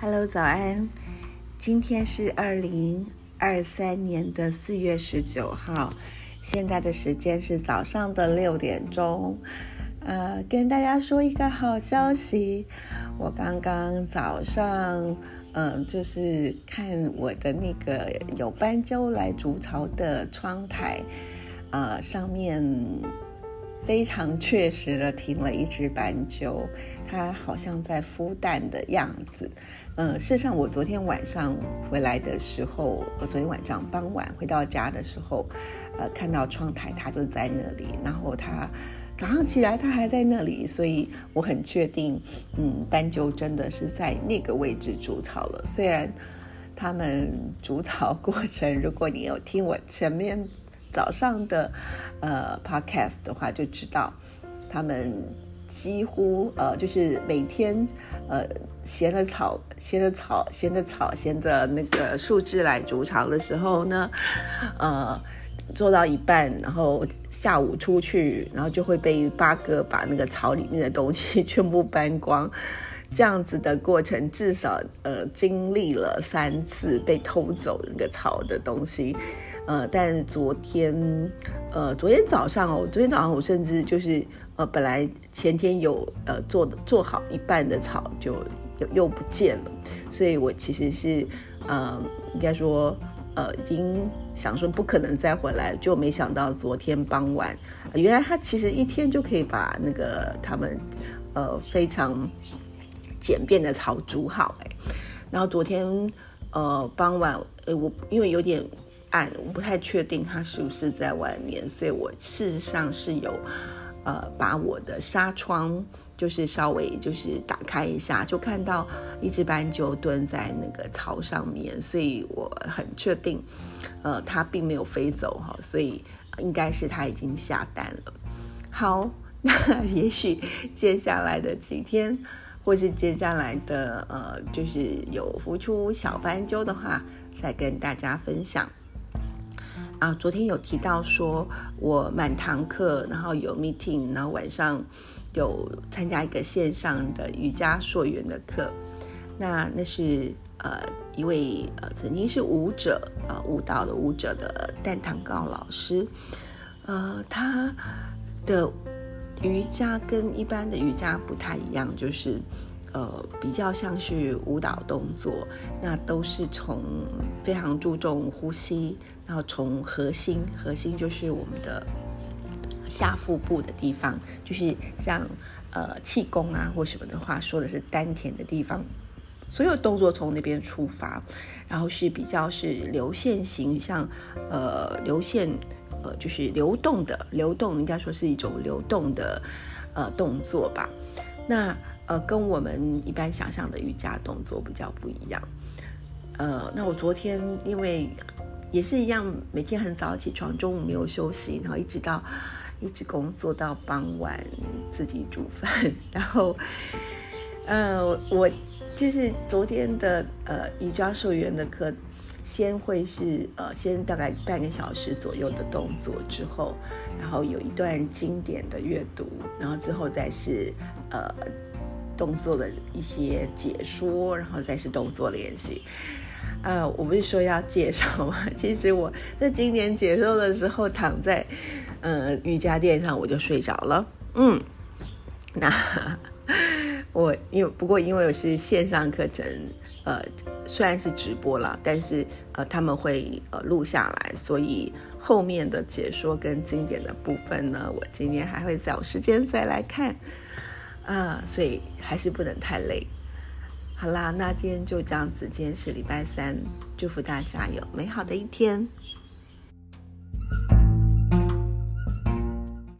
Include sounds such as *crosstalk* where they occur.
Hello，早安！今天是二零二三年的四月十九号，现在的时间是早上的六点钟。呃，跟大家说一个好消息，我刚刚早上，嗯，就是看我的那个有斑鸠来筑巢的窗台，呃，上面。非常确实的停了一只斑鸠，它好像在孵蛋的样子。嗯，事实上，我昨天晚上回来的时候，我昨天晚上傍晚回到家的时候，呃，看到窗台它就在那里，然后它早上起来它还在那里，所以我很确定，嗯，斑鸠真的是在那个位置筑巢了。虽然它们筑巢过程，如果你有听我前面。早上的呃 podcast 的话，就知道他们几乎呃就是每天呃衔着草衔着草衔着草衔着那个树枝来筑巢的时候呢，呃做到一半，然后下午出去，然后就会被八哥把那个草里面的东西全部搬光，这样子的过程至少呃经历了三次被偷走那个草的东西。呃，但昨天，呃，昨天早上哦，昨天早上我甚至就是，呃，本来前天有呃做的做好一半的草就又又不见了，所以我其实是，呃，应该说，呃，已经想说不可能再回来，就没想到昨天傍晚，原来他其实一天就可以把那个他们，呃，非常简便的草煮好哎，然后昨天，呃，傍晚，呃，我因为有点。暗，我不太确定它是不是在外面，所以我事实上是有，呃，把我的纱窗就是稍微就是打开一下，就看到一只斑鸠蹲在那个草上面，所以我很确定，呃，它并没有飞走哈，所以应该是它已经下蛋了。好，那 *laughs* 也许接下来的几天，或是接下来的呃，就是有孵出小斑鸠的话，再跟大家分享。啊，昨天有提到说，我满堂课，然后有 meeting，然后晚上有参加一个线上的瑜伽溯源的课。那那是呃一位呃曾经是舞者呃舞蹈的舞者的蛋糖糕老师，呃他的瑜伽跟一般的瑜伽不太一样，就是呃比较像是舞蹈动作，那都是从非常注重呼吸。然后从核心，核心就是我们的下腹部的地方，就是像呃气功啊或什么的话，说的是丹田的地方，所有动作从那边出发，然后是比较是流线型，像呃流线呃就是流动的，流动应该说是一种流动的呃动作吧。那呃跟我们一般想象的瑜伽动作比较不一样。呃，那我昨天因为。也是一样，每天很早起床，中午没有休息，然后一直到一直工作到傍晚，自己煮饭。*laughs* 然后，呃，我就是昨天的呃瑜伽社员的课，先会是呃先大概半个小时左右的动作，之后然后有一段经典的阅读，然后之后再是呃动作的一些解说，然后再是动作练习。呃，我不是说要介绍吗？*laughs* 其实我在今年解说的时候，躺在呃瑜伽垫上，我就睡着了。嗯，那 *laughs* 我因为不过因为我是线上课程，呃，虽然是直播了，但是呃他们会呃录下来，所以后面的解说跟经典的部分呢，我今天还会找时间再来看。啊，所以还是不能太累。好啦，那今天就这样子。今天是礼拜三，祝福大家有美好的一天。